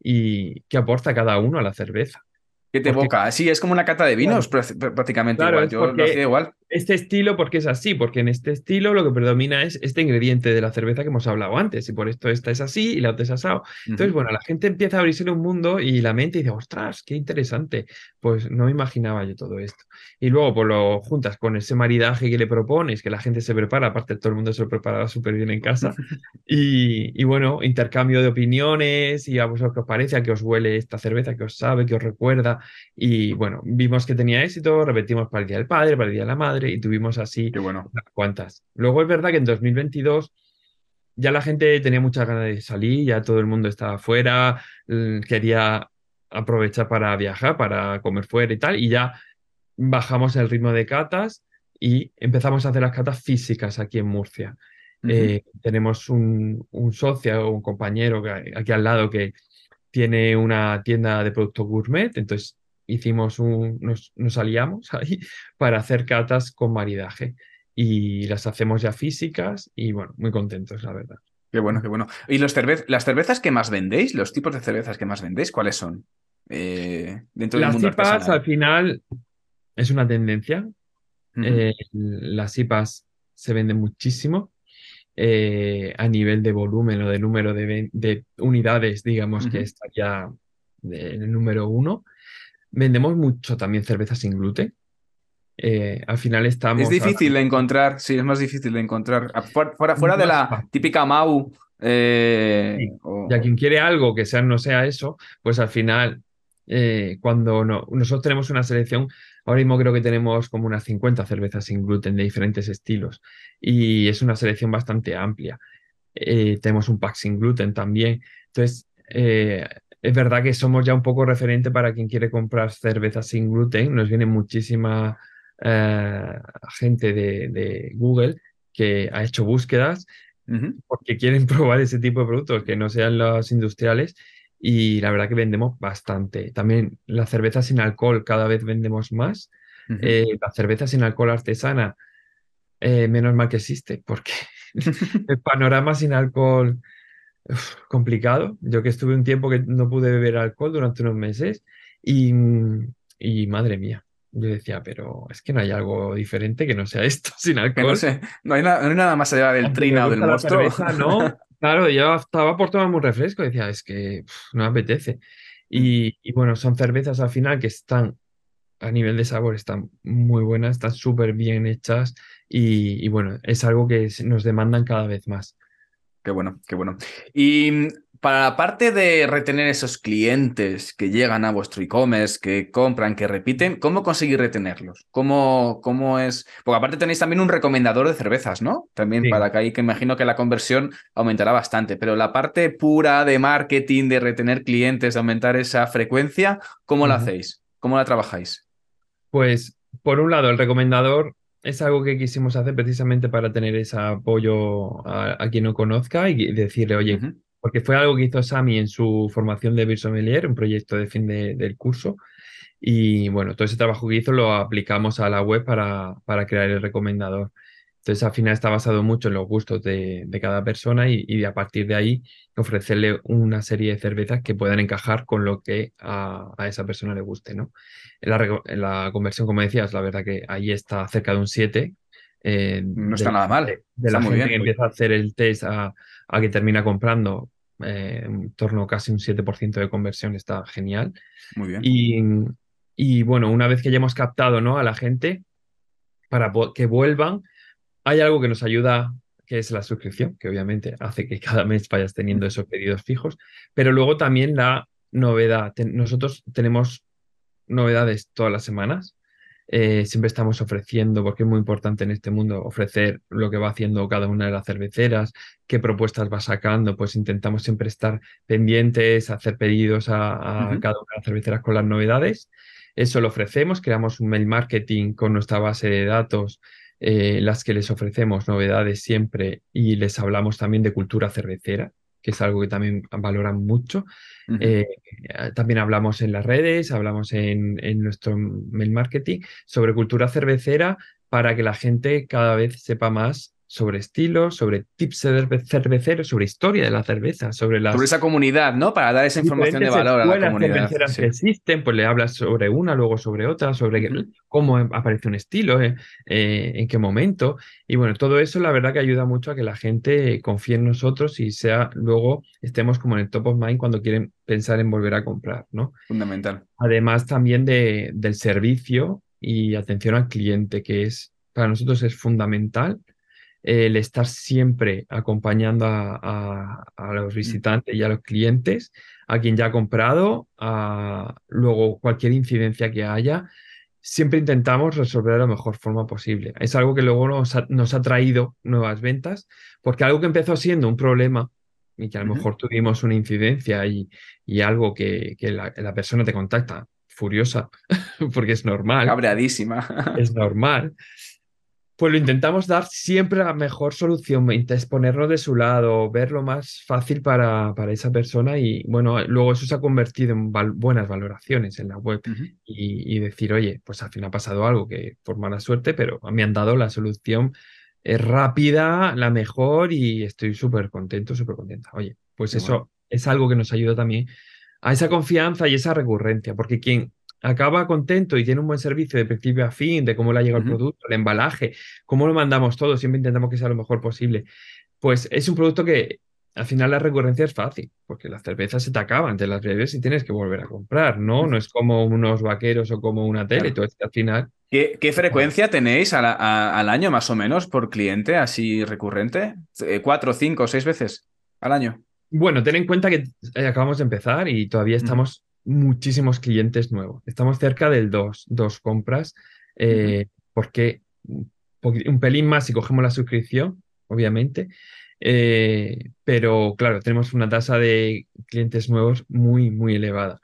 Y qué aporta cada uno a la cerveza. ¿Qué te evoca? Sí, es como una cata de vinos prácticamente igual. Yo lo hacía igual este estilo, porque es así? Porque en este estilo lo que predomina es este ingrediente de la cerveza que hemos hablado antes, y por esto esta es así y la otra es asado. Entonces, bueno, la gente empieza a abrirse un mundo y la mente dice, ostras, qué interesante. Pues no me imaginaba yo todo esto. Y luego, pues lo juntas con ese maridaje que le propones, que la gente se prepara, aparte todo el mundo se lo prepara súper bien en casa. (laughs) y, bueno, intercambio de opiniones y a vosotros que os parece, a que os huele esta cerveza, que os sabe, que os recuerda. Y bueno, vimos que tenía éxito, repetimos para el Día del Padre, para el Día de la Madre y tuvimos así bueno. cuantas. Luego es verdad que en 2022 ya la gente tenía muchas ganas de salir, ya todo el mundo estaba fuera, quería aprovechar para viajar, para comer fuera y tal, y ya bajamos el ritmo de catas y empezamos a hacer las catas físicas aquí en Murcia. Eh, tenemos un, un socio, un compañero aquí al lado que tiene una tienda de productos gourmet, entonces hicimos un, nos, nos aliamos (laughs) ahí para hacer catas con maridaje y las hacemos ya físicas y bueno, muy contentos, la verdad. Qué bueno, qué bueno. ¿Y los las cervezas que más vendéis, los tipos de cervezas que más vendéis, cuáles son? Eh, dentro del las mundo IPAs al final es una tendencia. Eh, las IPAs se venden muchísimo. Eh, a nivel de volumen o de número de, unidades, digamos que estaría en el número uno. Vendemos mucho también cerveza sin gluten. Eh, al final estamos. Es difícil de encontrar, sí, es más difícil de encontrar. Fuera, fuera de la típica Mau. Eh, y a quien quiere algo que sea, no sea eso, pues al final, eh, cuando no, nosotros tenemos una selección, ahora mismo creo que tenemos como unas 50 cervezas sin gluten de diferentes estilos y es una selección bastante amplia. tenemos un pack sin gluten también. Entonces, es verdad que somos ya un poco referente para quien quiere comprar cervezas sin gluten. Nos viene muchísima eh, gente de, Google que ha hecho búsquedas porque quieren (laughs) probar ese tipo de productos que no sean los industriales y la verdad que vendemos bastante. También la cerveza sin alcohol cada vez vendemos más. Eh, la cerveza sin alcohol artesana, eh, menos mal que existe porque (laughs) el panorama sin alcohol complicado. Yo que estuve un tiempo que no pude beber alcohol durante unos meses y, madre mía, yo decía, pero es que no hay algo diferente que no sea esto (laughs) sin alcohol. No, sé, no, hay nada, más allá del (laughs) trina o del monstruo. no, (laughs) claro, yo estaba por tomar un refresco y decía, es que no apetece. Y, y, bueno, son cervezas al final que están a nivel de sabor, están muy buenas, están súper bien hechas y, y, bueno, es algo que nos demandan cada vez más. Qué bueno, qué bueno. Y mm, para la parte de retener esos clientes que llegan a vuestro e-commerce, que compran, que repiten, ¿cómo conseguir retenerlos? ¿Cómo, ¿Cómo es? Porque aparte tenéis también un recomendador de cervezas, ¿no? También para que ahí que imagino que la conversión aumentará bastante. Pero la parte pura de marketing, de retener clientes, de aumentar esa frecuencia, ¿cómo la hacéis? ¿Cómo la trabajáis? Pues, por un lado, el recomendador es algo que quisimos hacer precisamente para tener ese apoyo a, quien no conozca y decirle, oye, porque fue algo que hizo Sami en su formación de Birsomelier, un proyecto de fin del curso. Y bueno, todo ese trabajo que hizo lo aplicamos a la web para, para crear el recomendador. Entonces, al final está basado mucho en los gustos de, cada persona y, a partir de ahí ofrecerle una serie de cervezas que puedan encajar con lo que a, esa persona le guste, ¿no? La, la, conversión, como decías, la verdad que ahí está cerca de un 7. Eh, no está nada mal. De, la gente que empieza a hacer el test a, que termina comprando, eh, en torno a casi un 7% de conversión, está genial. Muy bien. Y, y bueno, una vez que ya hemos captado ¿no? a la gente para que vuelvan, hay algo que nos ayuda, que es la suscripción, que obviamente hace que cada mes vayas teniendo esos pedidos fijos, pero luego también la novedad. Nosotros tenemos novedades todas las semanas. Eh, siempre estamos ofreciendo, porque es muy importante en este mundo, ofrecer lo que va haciendo cada una de las cerveceras, qué propuestas va sacando, pues intentamos siempre estar pendientes, hacer pedidos a, cada una de las cerveceras con las novedades. Eso lo ofrecemos, creamos un mail marketing con nuestra base de datos eh, las que les ofrecemos novedades siempre y les hablamos también de cultura cervecera, que es algo que también valoran mucho. Eh, también hablamos en las redes, hablamos en, en, nuestro mail marketing sobre cultura cervecera para que la gente cada vez sepa más sobre estilos, sobre tips cerveceros, sobre historia de la cerveza, sobre la Sobre esa comunidad, ¿no? Para dar esa información de valor a la comunidad. cerveceras que existen, pues le hablas sobre una, luego sobre otra, sobre cómo aparece un estilo, eh, eh, en qué momento. Y bueno, todo eso la verdad que ayuda mucho a que la gente confíe en nosotros y sea luego estemos como en el top of mind cuando quieren pensar en volver a comprar, ¿no? Fundamental. Además también de, del servicio y atención al cliente, que es para nosotros es fundamental el estar siempre acompañando a, los mm. visitantes y a los clientes, a quien ya ha comprado, a, luego cualquier incidencia que haya, siempre intentamos resolver de la mejor forma posible. Es algo que luego nos ha, traído nuevas ventas, porque algo que empezó siendo un problema y que a lo mejor tuvimos una incidencia y, algo que, la, la, persona te contacta furiosa, (laughs) porque es normal. Cabreadísima. es normal pues lo intentamos dar siempre la mejor solución, ponernos de su lado, ver lo más fácil para, para esa persona y bueno, luego eso se ha convertido en buenas valoraciones en la web y, decir, oye, pues al fin ha pasado algo que por mala suerte, pero me han dado la solución es rápida, la mejor y estoy súper contento, súper contenta. Oye, pues eso es algo que nos ayuda también a esa confianza y esa recurrencia, porque quien acaba contento y tiene un buen servicio de principio a fin, de cómo le ha llegado el producto, el embalaje, cómo lo mandamos todo, siempre intentamos que sea lo mejor posible, pues es un producto que al final la recurrencia es fácil, porque las cervezas se te acaban, te las bebes y tienes que volver a comprar, ¿no? No es como unos vaqueros o como una tele, entonces al final... ¿Qué, frecuencia tenéis al, año más o menos por cliente así recurrente? Eh, ¿Cuatro, cinco, seis veces al año? Bueno, ten en cuenta que eh, acabamos de empezar y todavía estamos muchísimos clientes nuevos. Estamos cerca del dos, dos compras, eh, porque un pelín más si cogemos la suscripción, obviamente. Eh, pero claro, tenemos una tasa de clientes nuevos muy, muy elevada.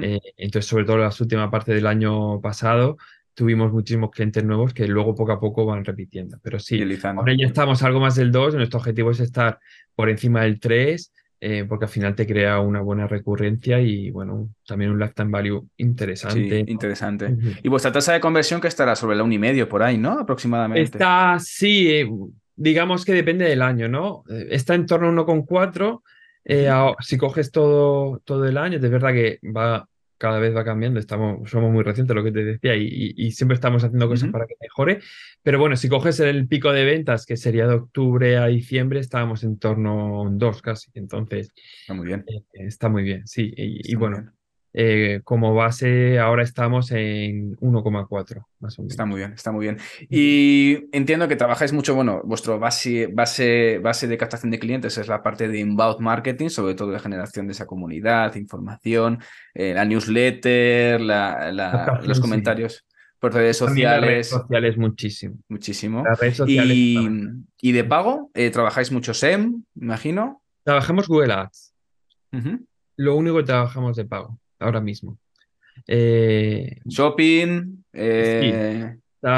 Eh, entonces, sobre todo en la última parte del año pasado, tuvimos muchísimos clientes nuevos que luego poco a poco van repitiendo. Pero sí, ahora ya estamos algo más del 2, nuestro objetivo es estar por encima del 3 eh, porque al final te crea una buena recurrencia y, bueno, también un lifetime value interesante. Sí, interesante. Y vuestra tasa de conversión que estará sobre la 1,5 por ahí, ¿no? Aproximadamente. Está, sí, eh, digamos que depende del año, ¿no? Eh, está en torno a 1,4. si coges todo, todo el año, de verdad que va cada vez va cambiando, estamos, somos muy recientes, lo que te decía, y, siempre estamos haciendo cosas para que mejore. Pero bueno, si coges el pico de ventas, que sería de octubre a diciembre, estábamos en torno a un 2 casi. Entonces, está muy bien. Eh, está muy bien, sí. Y, bueno, eh, como base, ahora estamos en 1,4, más o menos. Está muy bien, está muy bien. Y entiendo que trabajáis mucho, bueno, vuestro base, base, base de captación de clientes es la parte de inbound marketing, sobre todo de generación de esa comunidad, información, eh, la newsletter, los comentarios. Por redes sociales. redes sociales muchísimo. Muchísimo. redes sociales y, de pago, eh, ¿trabajáis mucho SEM, imagino? Trabajamos Google Ads. Lo único que trabajamos de pago ahora mismo. Eh, Shopping. Eh,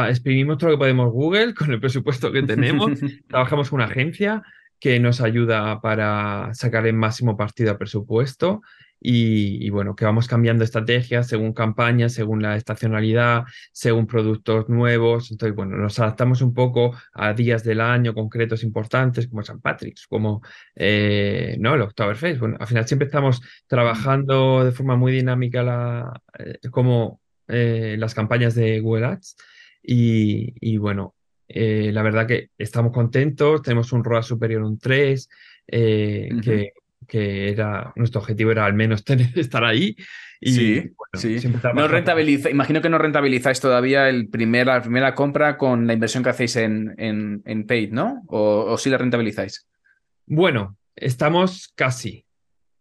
exprimimos todo lo que podemos Google con el presupuesto que tenemos. (laughs) Trabajamos con una agencia que nos ayuda para sacar el máximo partido al presupuesto y, bueno, que vamos cambiando estrategias según campañas, según la estacionalidad, según productos nuevos. Entonces, bueno, nos adaptamos un poco a días del año concretos importantes como San Patrick's, como eh, ¿no? el Oktoberfest. Bueno, al final siempre estamos trabajando de forma muy dinámica la, eh, como eh, las campañas de Google Ads y, y bueno, la verdad que estamos contentos, tenemos un ROAS superior a un 3, que que era nuestro objetivo era al menos (laughs) tener, estar ahí. Y, sí, sí. No rentabiliza, imagino que no rentabilizáis todavía el primer, la primera compra con la inversión que hacéis en, en, en paid, ¿no? O, o sí la rentabilizáis? Bueno, estamos casi,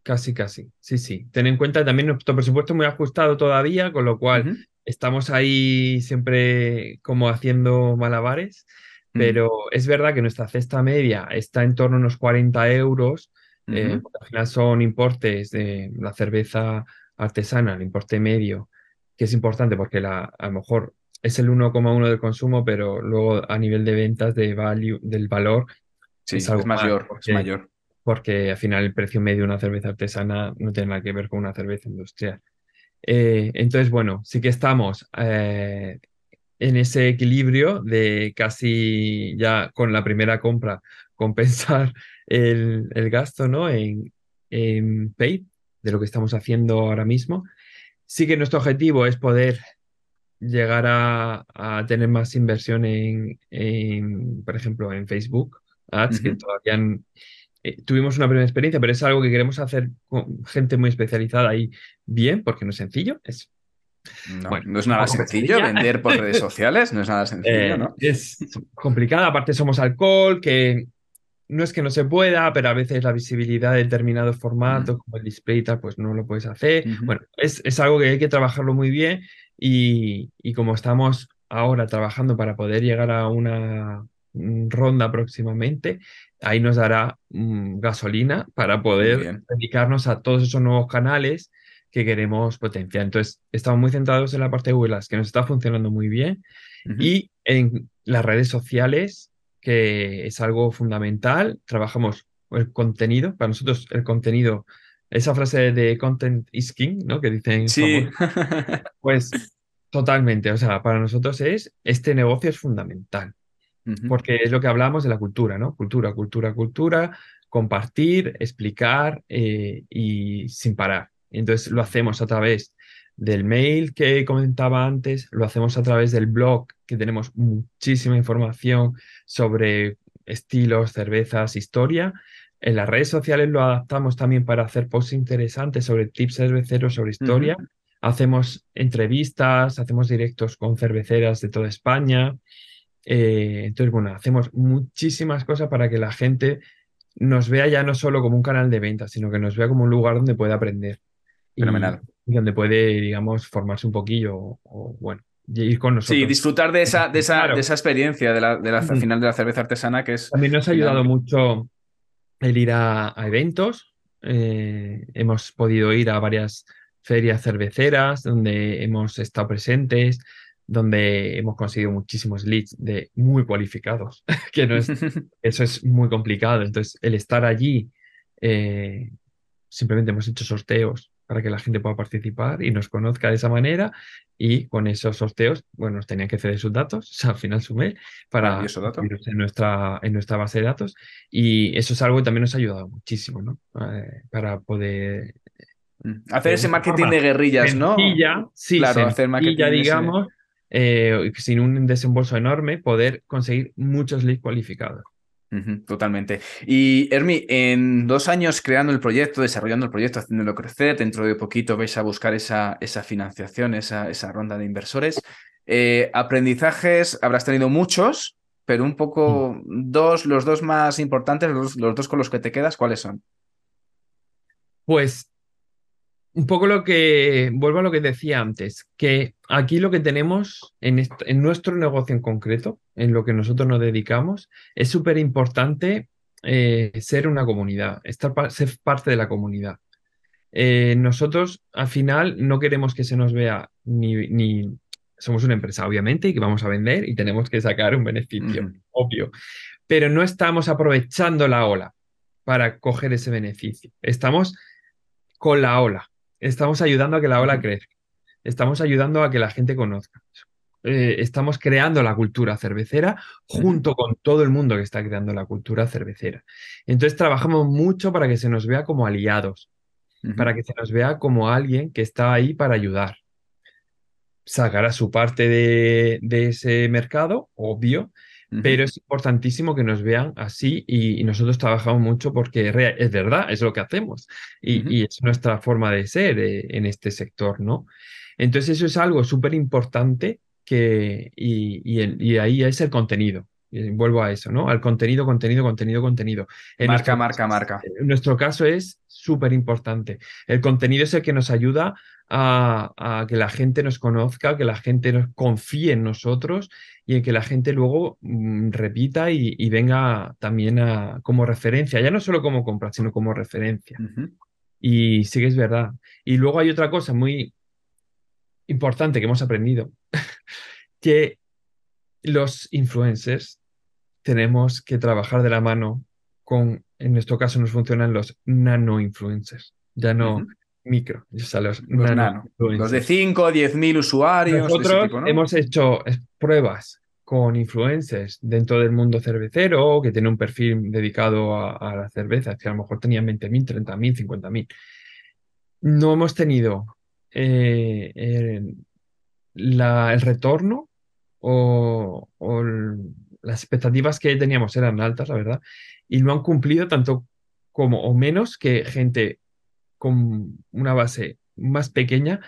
casi, casi. Sí, sí. Ten en cuenta también nuestro presupuesto muy ajustado todavía, con lo cual estamos ahí siempre como haciendo malabares. Pero es verdad que nuestra cesta media está en torno a unos 40 euros eh, al final son importes de la cerveza artesana, el importe medio, que es importante porque la, a lo mejor es el 1,1 del consumo, pero luego a nivel de ventas de value, del valor es, algo mayor, porque, es mayor. Porque al final el precio medio de una cerveza artesana no tiene nada que ver con una cerveza industrial. Eh, entonces, bueno, sí que estamos eh, en ese equilibrio de casi ya con la primera compra compensar (laughs) el, gasto ¿no? en, en paid de lo que estamos haciendo ahora mismo. Sí que nuestro objetivo es poder llegar a, tener más inversión en, por ejemplo, en Facebook Ads, que todavía eh, tuvimos una primera experiencia, pero es algo que queremos hacer con gente muy especializada y bien, porque no es sencillo, es no, no es nada sencillo vender por redes (laughs) sociales, no es nada sencillo, eh, ¿no? Es complicado, aparte somos alcohol, que no es que no se pueda, pero a veces la visibilidad de determinados formatos, como el display tal, pues no lo puedes hacer. Bueno, es, algo que hay que trabajarlo muy bien y, como estamos ahora trabajando para poder llegar a una ronda próximamente, ahí nos dará mm, gasolina para poder dedicarnos a todos esos nuevos canales que queremos potenciar. Entonces, estamos muy centrados en la parte de Google que nos está funcionando muy bien, y en las redes sociales, que es algo fundamental. Trabajamos el contenido. Para nosotros el contenido, esa frase de content is king, ¿no? Que dicen. Sí. (laughs) pues totalmente. O sea, para nosotros es, este negocio es fundamental. Porque es lo que hablamos de la cultura, ¿no? Cultura, cultura, cultura, compartir, explicar eh, y sin parar. Entonces lo hacemos a través del mail que comentaba antes, lo hacemos a través del blog, que tenemos muchísima información sobre estilos, cervezas, historia. En las redes sociales lo adaptamos también para hacer posts interesantes sobre tips cerveceros, sobre historia. Hacemos entrevistas, hacemos directos con cerveceras de toda España. Eh, entonces, bueno, hacemos muchísimas cosas para que la gente nos vea ya no solo como un canal de venta, sino que nos vea como un lugar donde puede aprender. Fenomenal donde puede, digamos, formarse un poquillo o, bueno, ir con nosotros. Sí, disfrutar de esa, de esa, de esa experiencia de la, de la final de la cerveza artesana que es... También nos ha ayudado mucho el ir a, eventos. Eh, hemos podido ir a varias ferias cerveceras donde hemos estado presentes, donde hemos conseguido muchísimos leads de muy cualificados, (laughs) que no es, (laughs) eso es muy complicado. Entonces, el estar allí, eh, simplemente hemos hecho sorteos para que la gente pueda participar y nos conozca de esa manera y con esos sorteos, bueno, nos tenían que ceder sus datos, (laughs) o sea, al final su mail, para en nuestra, en nuestra base de datos y eso es algo que también nos ha ayudado muchísimo, ¿no? Eh, para poder... Mm. Hacer ese marketing de guerrillas, ¿no? Sí, claro, hacer marketing digamos, eh, sin un desembolso enorme, poder conseguir muchos leads cualificados totalmente. Y Hermi, en dos años creando el proyecto, desarrollando el proyecto, haciéndolo crecer, dentro de poquito vais a buscar esa, esa financiación, esa, esa, ronda de inversores. Eh, aprendizajes habrás tenido muchos, pero un poco mm. dos, los dos más importantes, los, los dos con los que te quedas, ¿cuáles son? Pues un poco lo que, vuelvo a lo que decía antes, que aquí lo que tenemos en, en nuestro negocio en concreto, en lo que nosotros nos dedicamos, es súper importante eh, ser una comunidad, estar ser parte de la comunidad. Eh, nosotros al final no queremos que se nos vea ni, ni somos una empresa, obviamente, y que vamos a vender y tenemos que sacar un beneficio, obvio. Pero no estamos aprovechando la ola para coger ese beneficio. Estamos con la ola. Estamos ayudando a que la ola crezca. Estamos ayudando a que la gente conozca. Eh, estamos creando la cultura cervecera junto con todo el mundo que está creando la cultura cervecera. Entonces trabajamos mucho para que se nos vea como aliados, para que se nos vea como alguien que está ahí para ayudar. Sacará su parte de, ese mercado, obvio, pero es importantísimo que nos vean así y, nosotros trabajamos mucho porque es verdad, es lo que hacemos y, es nuestra forma de ser eh, en este sector, ¿no? Entonces eso es algo súper importante que, y, ahí es el contenido. Y vuelvo a eso, ¿no? Al contenido, contenido, contenido, contenido. marca, marca, marca. En nuestro caso es súper importante. El contenido es el que nos ayuda a, que la gente nos conozca, que la gente nos confíe en nosotros y en que la gente luego mm, repita y, venga también a, como referencia, ya no solo como compra, sino como referencia. Y sí que es verdad. Y luego hay otra cosa muy importante que hemos aprendido, (laughs) que los influencers tenemos que trabajar de la mano con, en nuestro caso nos funcionan los nano influencers, ya no micro, los, nano, los de 5 o 10 mil usuarios. Nosotros hemos hecho pruebas con influencers dentro del mundo cervecero que tiene un perfil dedicado a, la cerveza, que a lo mejor tenían 20.000, 30.000, 50.000. No hemos tenido eh, el retorno o, las expectativas que teníamos eran altas, la verdad, y no han cumplido tanto como o menos que gente con una base más pequeña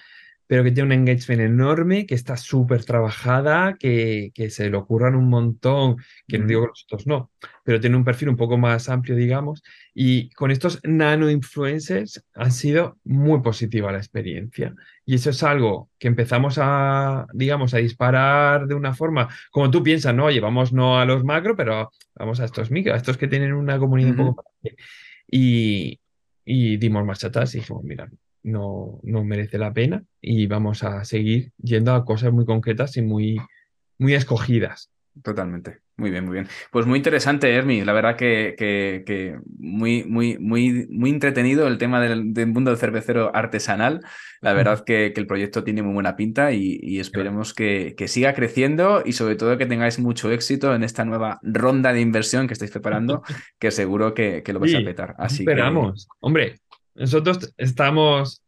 pero que tiene un engagement enorme, que está súper trabajada, que, que, se le ocurran un montón, que no digo que nosotros no, pero tiene un perfil un poco más amplio, digamos, y con estos nano influencers ha sido muy positiva la experiencia. Y eso es algo que empezamos a, digamos, a disparar de una forma, como tú piensas, ¿no? Oye, vamos no a los macro, pero vamos a estos micro, a estos que tienen una comunidad un poco más y, y dimos marcha y dijimos, mira, no, no merece la pena y vamos a seguir yendo a cosas muy concretas y muy, muy escogidas. Totalmente. Muy bien, muy bien. Pues muy interesante, Hermi. La verdad que, que, muy, muy, muy, muy entretenido el tema del, mundo del cervecero artesanal. La verdad que, el proyecto tiene muy buena pinta y, esperemos que, siga creciendo y sobre todo que tengáis mucho éxito en esta nueva ronda de inversión que estáis preparando, (laughs) que seguro que, lo vais a petar. Así esperamos. Hombre, nosotros estamos,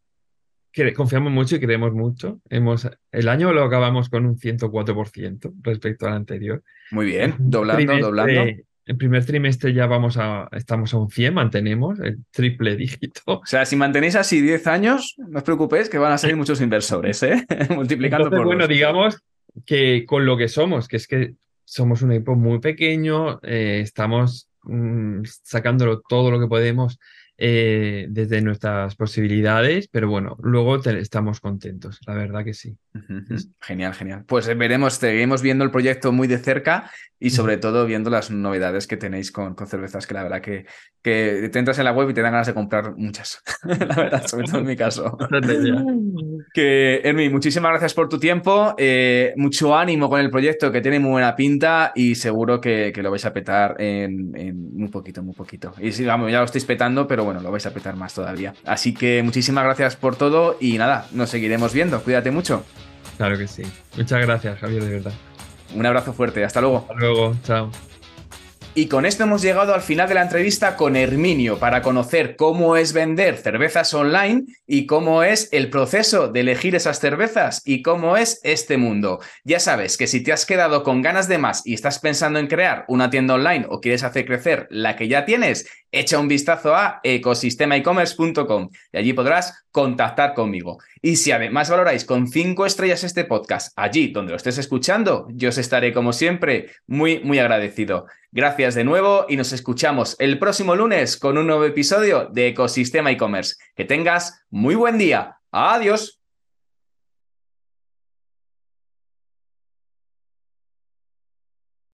que confiamos mucho y creemos mucho. Hemos, el año lo acabamos con un 104% respecto al anterior. Muy bien, doblando, doblando. El primer trimestre ya vamos a, estamos a un 100, mantenemos el triple (laughs) dígito. O sea, si mantenéis así 10 años, no os preocupéis que van a salir muchos inversores, ¿eh? (laughs) Multiplicando por Bueno, digamos que con lo que somos, que es que somos un equipo muy pequeño, eh, estamos mm, sacándolo todo lo que podemos eh, desde nuestras posibilidades, pero bueno, luego estamos contentos, la verdad que sí. Genial, genial. Pues eh, veremos, seguimos viendo el proyecto muy de cerca y sobre todo viendo las novedades que tenéis con, con, cervezas, que la verdad que, que te entras en la web y te dan ganas de comprar muchas, (laughs) la verdad, sobre todo en mi caso. (laughs) (laughs) que, Hermi, muchísimas gracias por tu tiempo, eh, mucho ánimo con el proyecto que tiene muy buena pinta y seguro que, que lo vais a petar en, en, muy poquito, muy poquito. Y sí, vamos, ya lo estáis petando, pero bueno, lo vais a petar más todavía. Así que muchísimas gracias por todo y nada, nos seguiremos viendo. Cuídate mucho. Claro que sí. Muchas gracias, Javier, de verdad. Un abrazo fuerte. Hasta luego. Hasta luego. Chao. Y con esto hemos llegado al final de la entrevista con Herminio para conocer cómo es vender cervezas online y cómo es el proceso de elegir esas cervezas y cómo es este mundo. Ya sabes que si te has quedado con ganas de más y estás pensando en crear una tienda online o quieres hacer crecer la que ya tienes, echa un vistazo a ecosistemaecommerce.com y allí podrás contactar conmigo. Y si además valoráis con cinco estrellas este podcast allí donde lo estés escuchando, yo os estaré como siempre muy, muy agradecido. Gracias de nuevo y nos escuchamos el próximo lunes con un nuevo episodio de Ecosistema e-commerce. Que tengas muy buen día. Adiós.